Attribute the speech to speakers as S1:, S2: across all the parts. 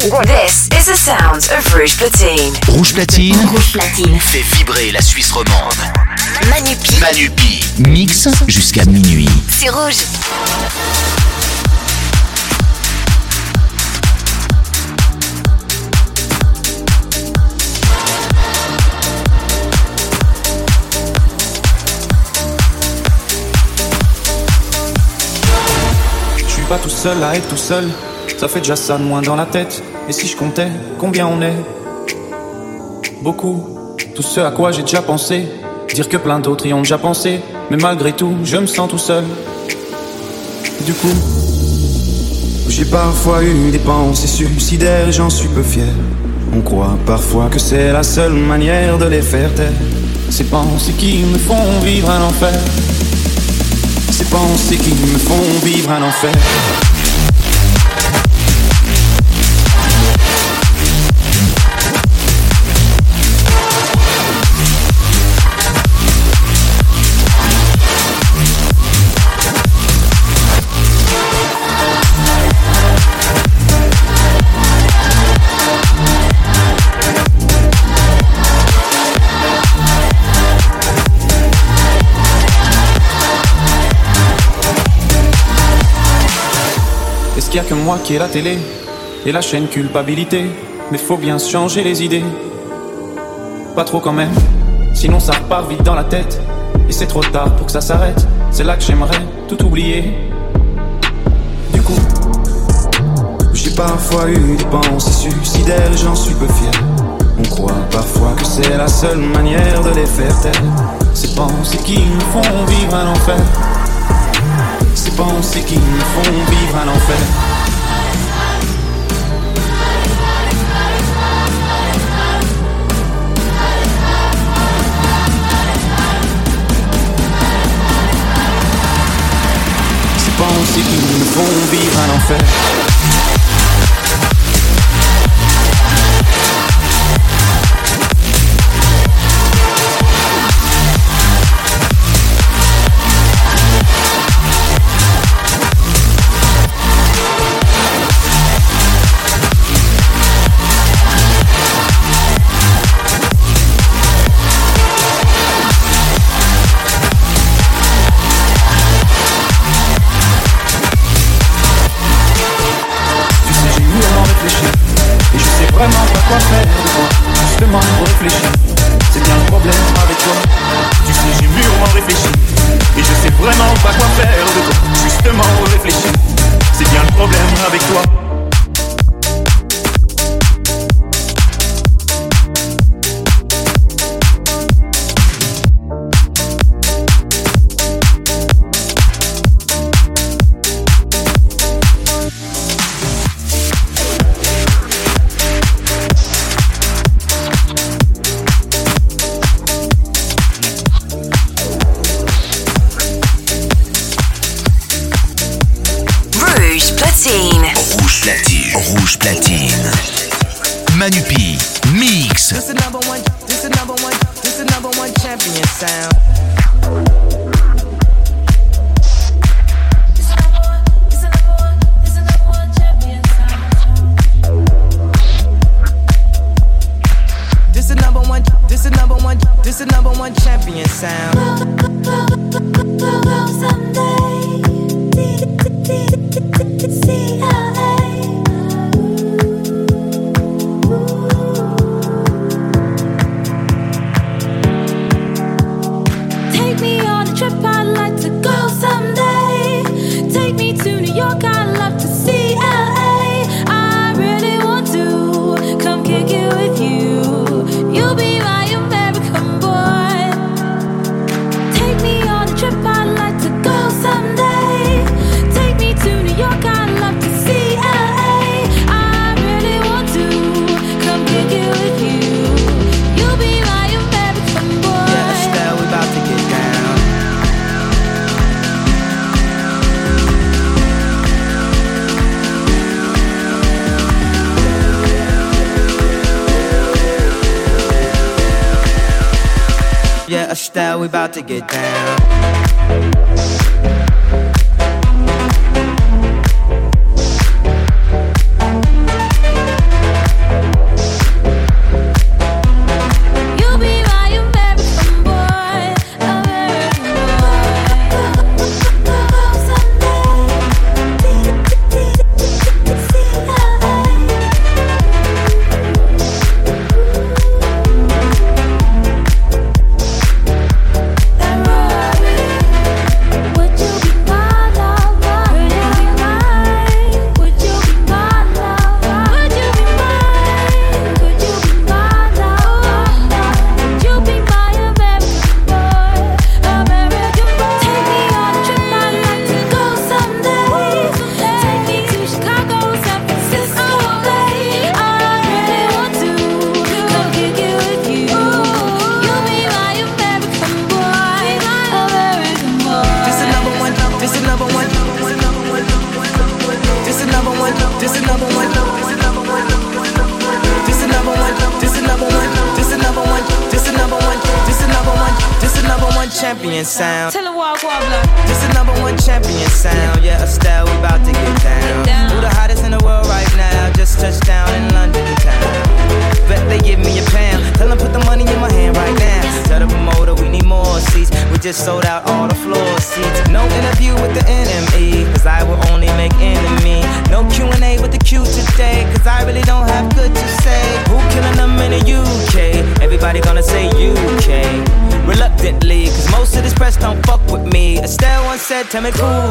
S1: This is the sounds of Rouge Platine.
S2: Rouge Platine. Rouge Platine. Fait vibrer la Suisse romande.
S1: Manupi.
S2: Manupi. Mix jusqu'à minuit.
S1: C'est rouge.
S3: Je suis pas tout seul à être tout seul. Ça fait déjà ça de moins dans la tête. Et si je comptais combien on est Beaucoup. Tout ce à quoi j'ai déjà pensé. Dire que plein d'autres y ont déjà pensé. Mais malgré tout, je me sens tout seul. Du coup, j'ai parfois eu des pensées suicidaires, j'en suis peu fier. On croit parfois que c'est la seule manière de les faire taire. Ces pensées qui me font vivre un enfer. Ces pensées qui me font vivre un enfer. Qu'il y a que moi qui ai la télé et la chaîne culpabilité Mais faut bien changer les idées. Pas trop quand même, sinon ça repart vite dans la tête. Et c'est trop tard pour que ça s'arrête. C'est là que j'aimerais tout oublier. Du coup, j'ai parfois eu des pensées suicidaires, j'en suis peu fier. On croit parfois que c'est la seule manière de les faire taire. Ces pensées qui me font vivre un enfer. Ces pensées qui me font vivre un enfer. Ces pensées qui me font vivre un enfer.
S4: Sound.
S5: Tell
S6: me cool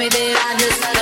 S6: me that I
S7: just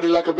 S8: body like a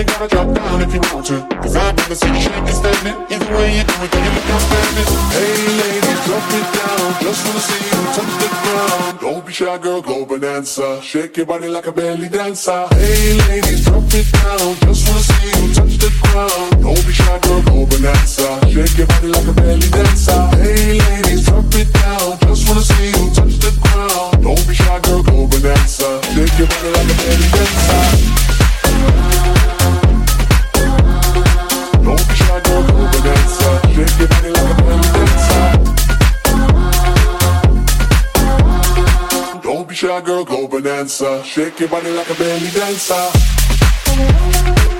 S8: only gotta drop down if you want to. Cause I've never seen you shake this statement. Either way you do it, then you become. Hey ladies, drop it down. Just wanna see you touch the ground. Don't be shy, girl, go bonanza. Shake your body like a belly dancer. Hey ladies, drop it down. Just wanna see you touch the ground. Don't be shy, girl, go bonanza. Shake your body like a belly dancer. Hey ladies, drop it down. Just wanna see you touch the ground. Don't be shy, girl, go bonanza. Shake your body like a belly dancer. Get your girl go bonanza. Shake your body like a belly dancer.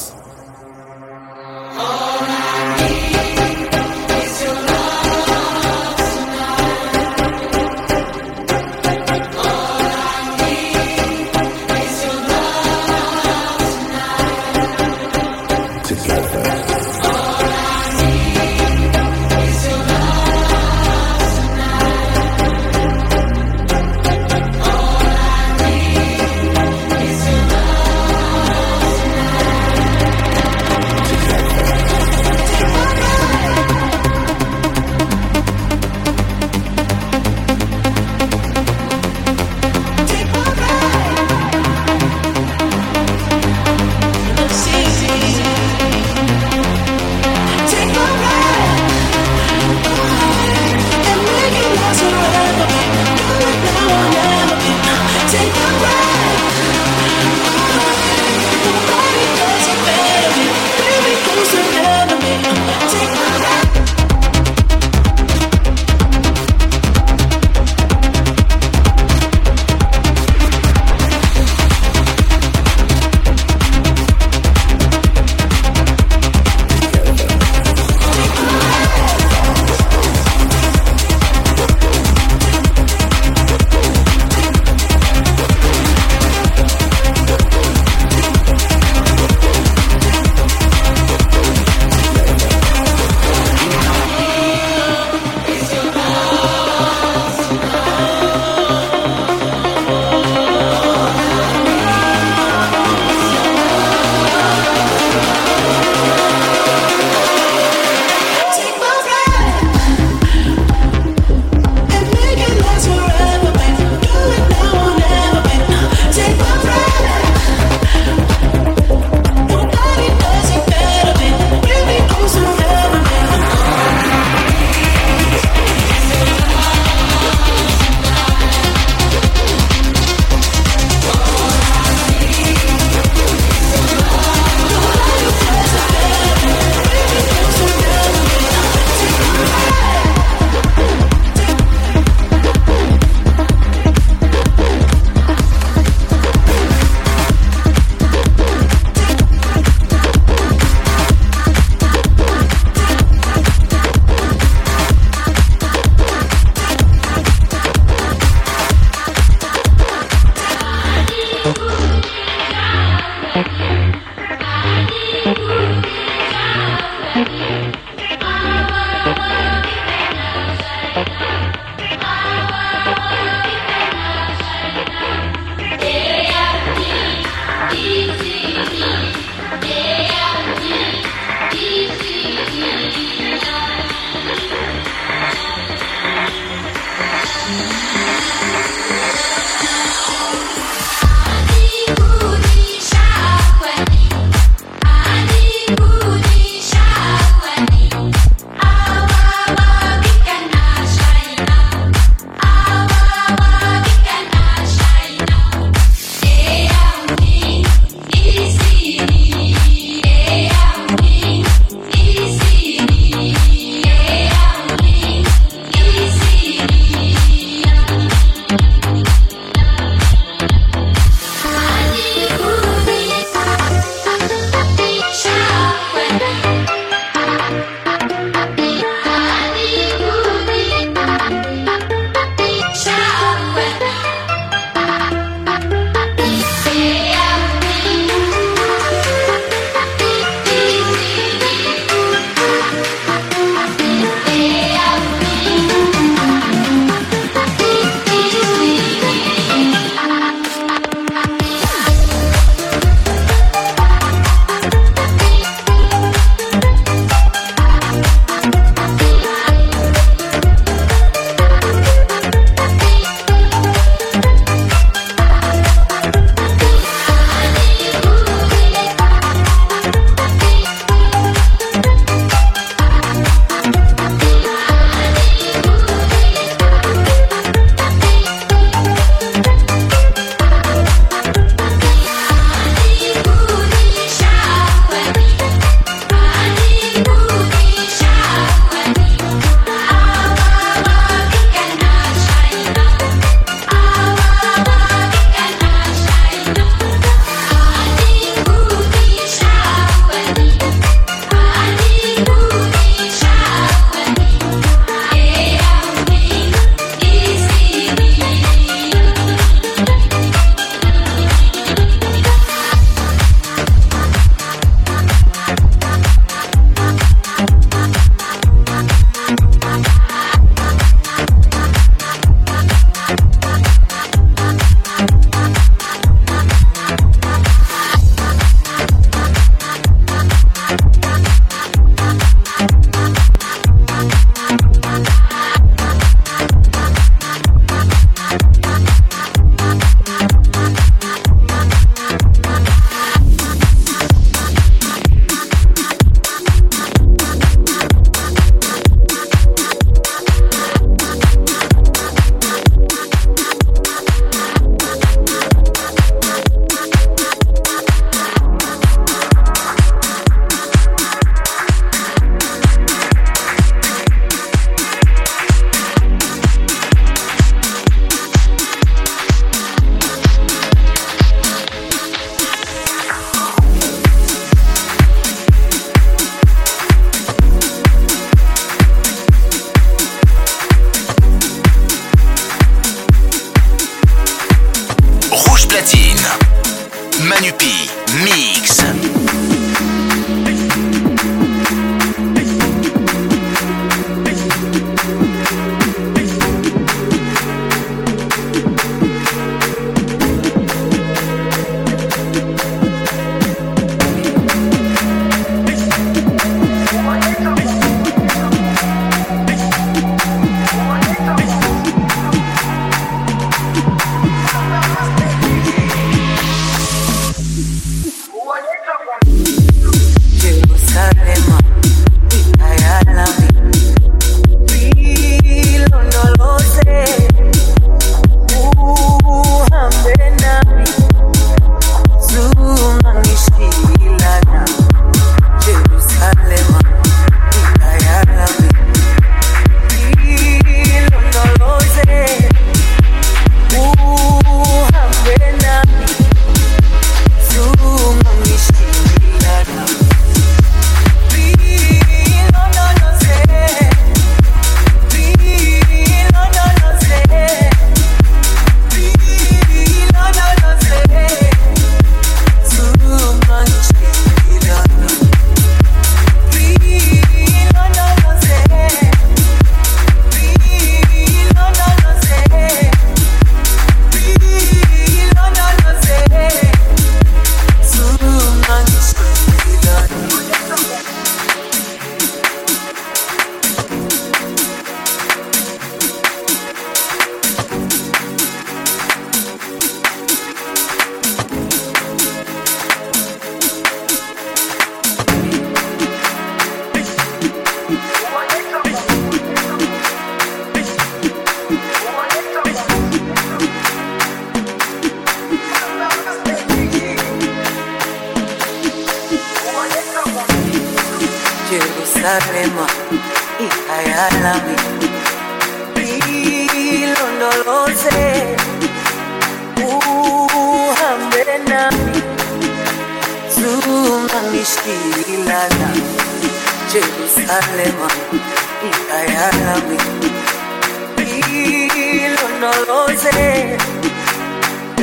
S9: rose.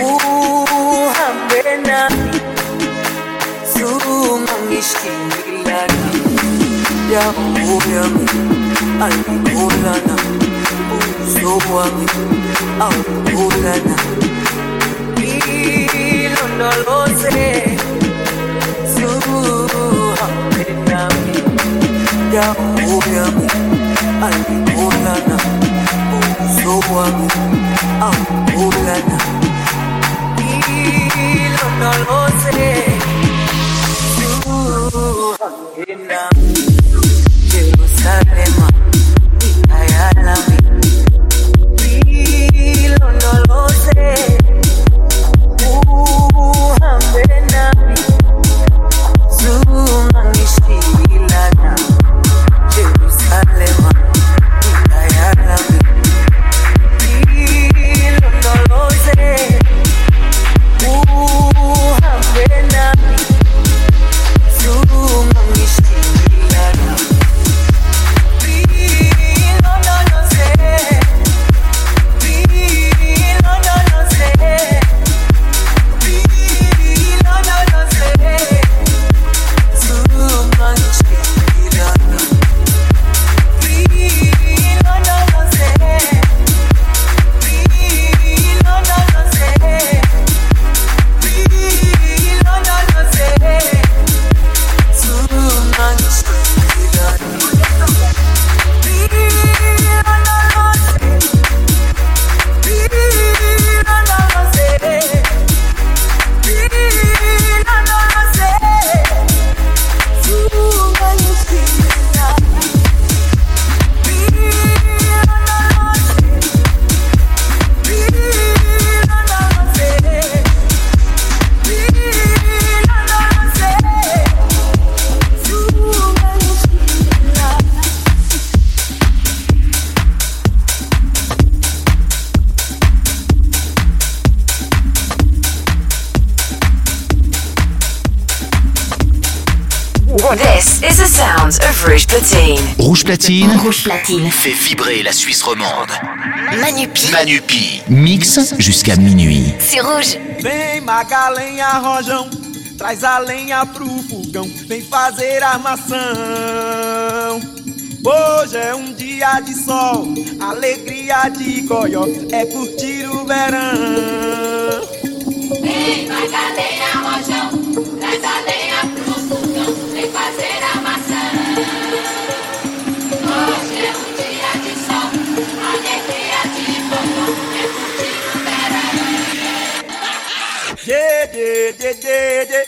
S9: Uhambe nami zuma ngishindilana yawo yami ayikholana wami awukholana ilondoloze zuhambe nami. Yawo yami roho aungana hilo nalose Jerusalema
S10: platine.
S2: Rouge platine. Fait vibrer la Suisse romande.
S11: Manupi.
S2: Manupi. Mix jusqu'à minuit.
S11: C'est rouge.
S12: Vem magalenha rojão, traz a lenha pro fogão, vem fazer armação. Hoje é um dia de sol, alegria de goió, é curtir o verão.
S13: Vem magalenha rojão, traz a lenha
S12: did, did,
S13: did, did.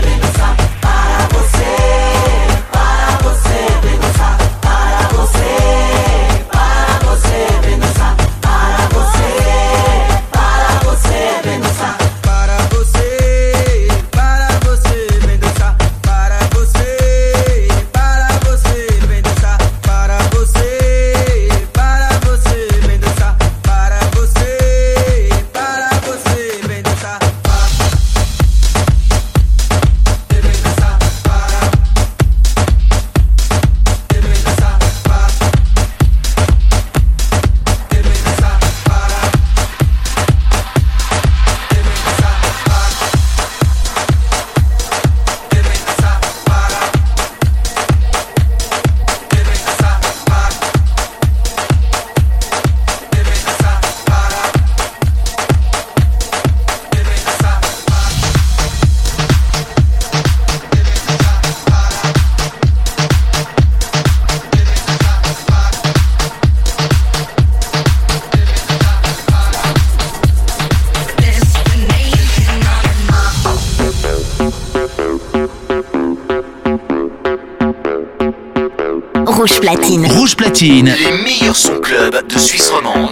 S14: Rouge Platine.
S13: Les meilleurs sons club de Suisse romande.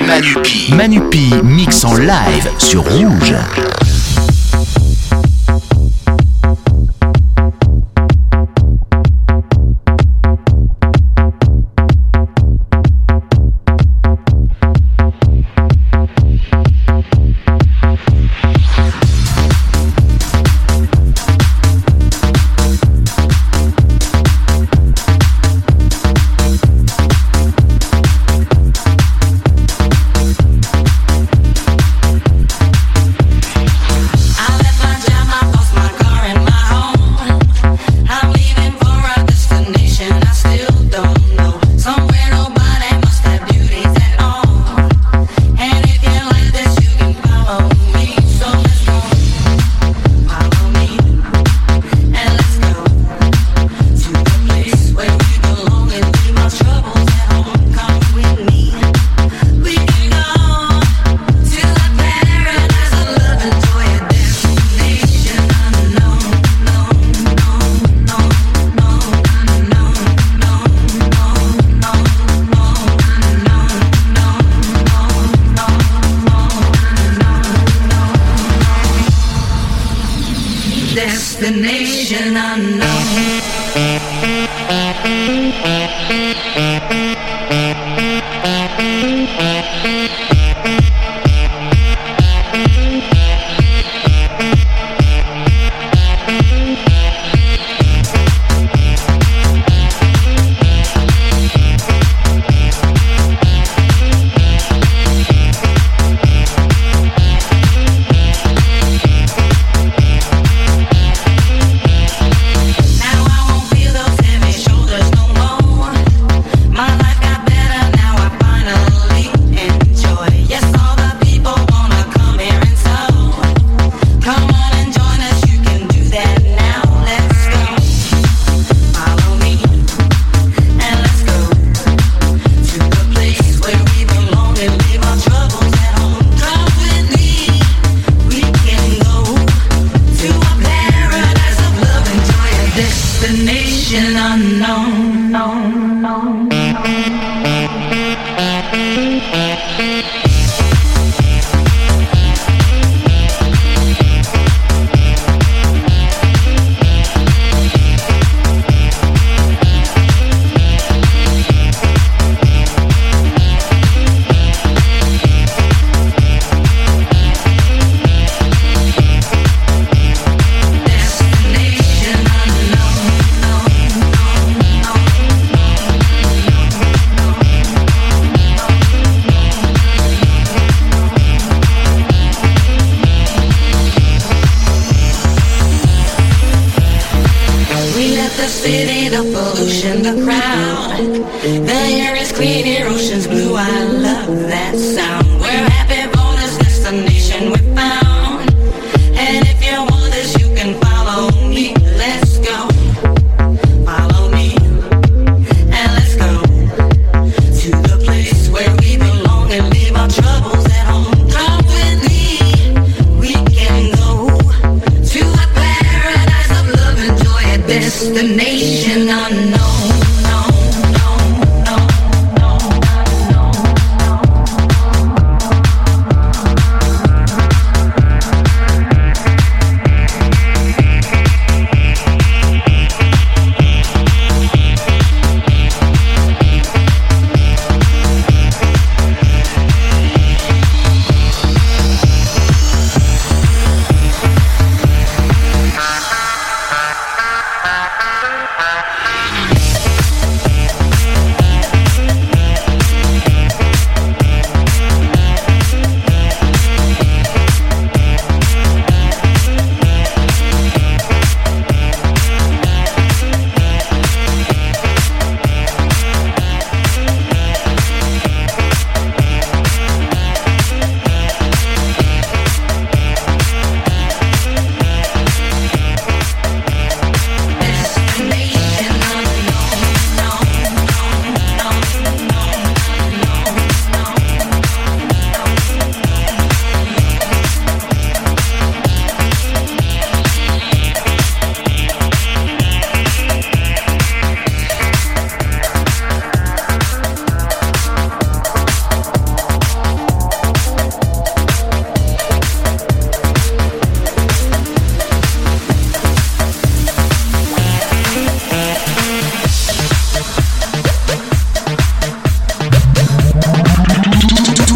S13: Manupi. Manupi mix en live sur Rouge.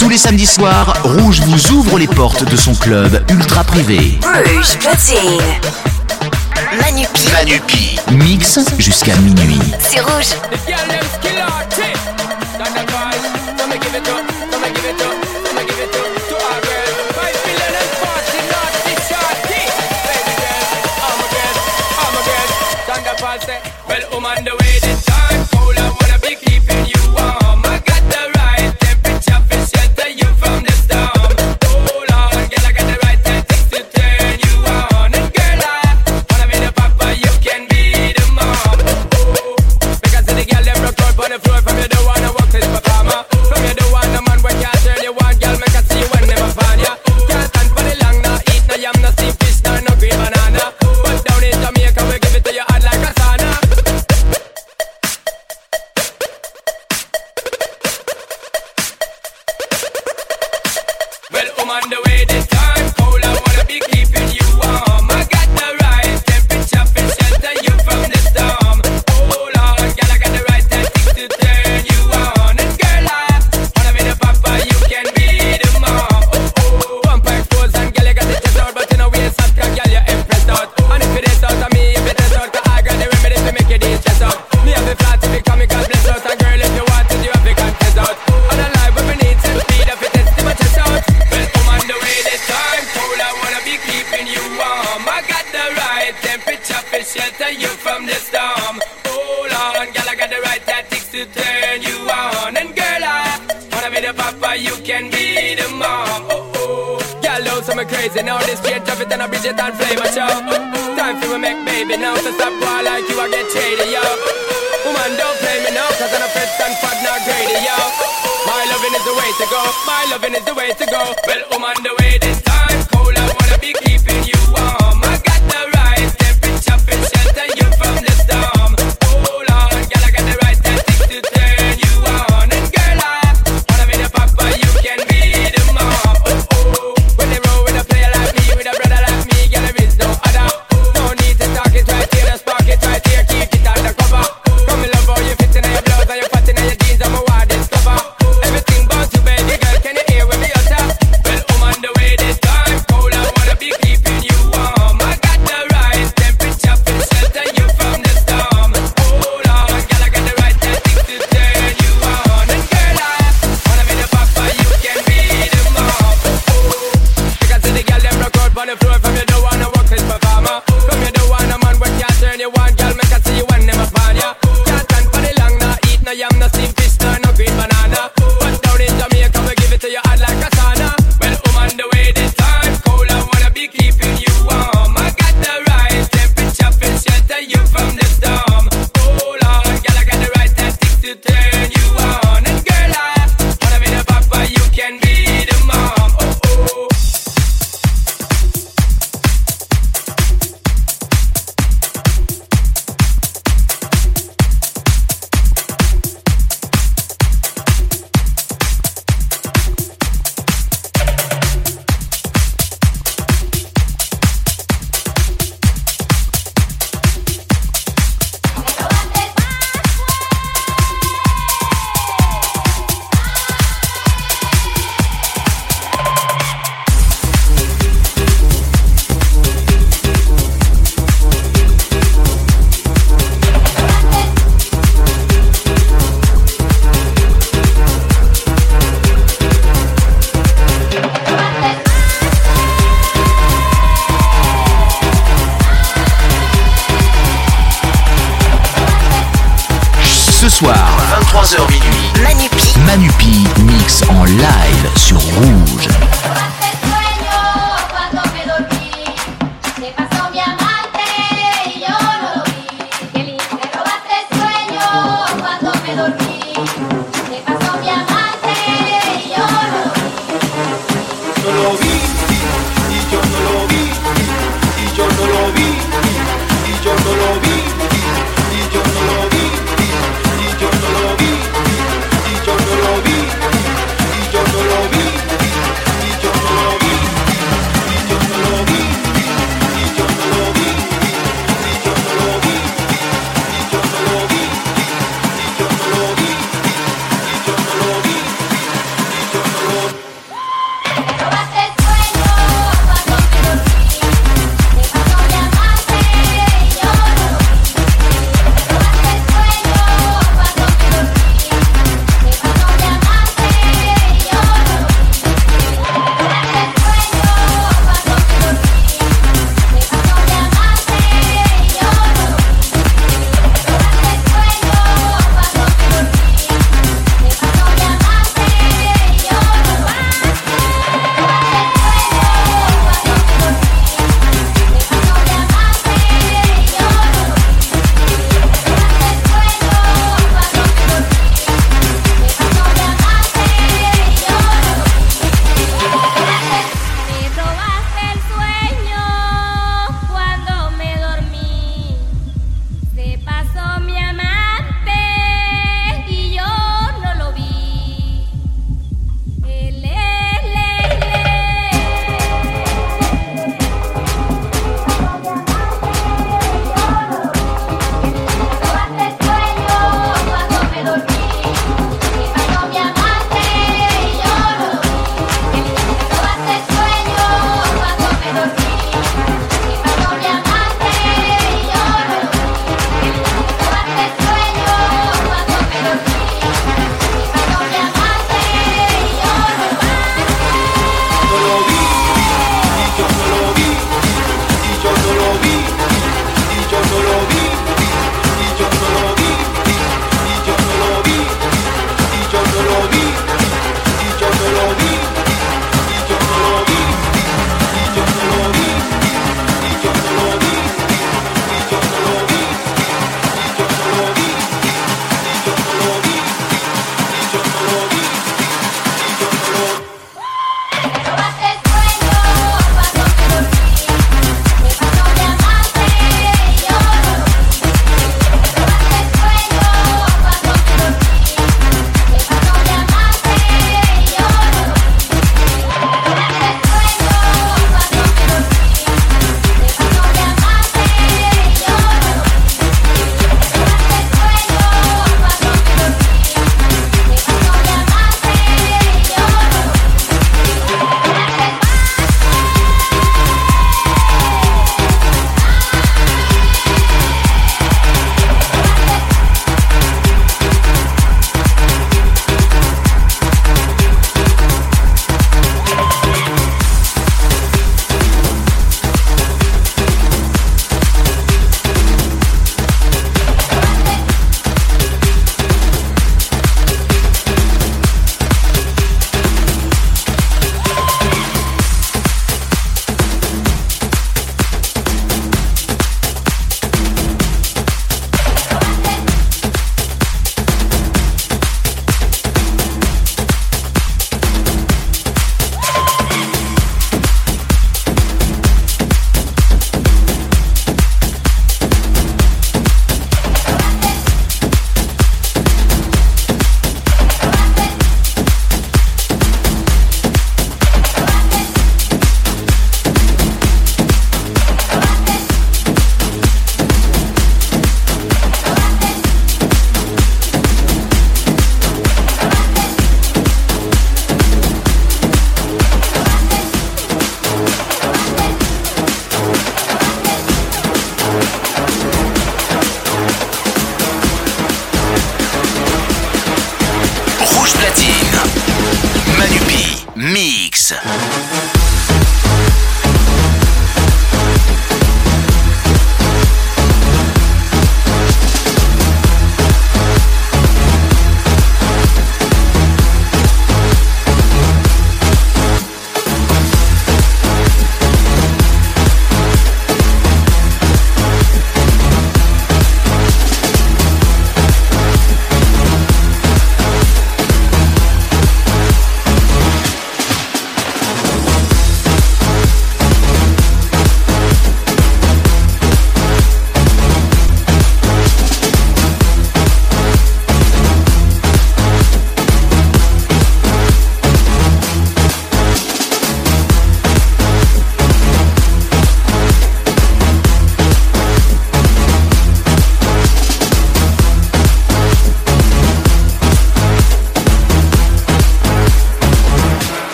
S13: Tous les samedis soirs, Rouge vous ouvre les portes de son club ultra privé.
S1: Rouge Platine.
S14: Manupi.
S13: Mix jusqu'à minuit.
S14: C'est Rouge.
S15: Time for a make baby now, to stop war like you, I get shady, yo. Woman, don't play me now, cause I'm a fit and fat, not greedy, yo. My loving is the way to go, my loving is the way to go. Well, woman, the way this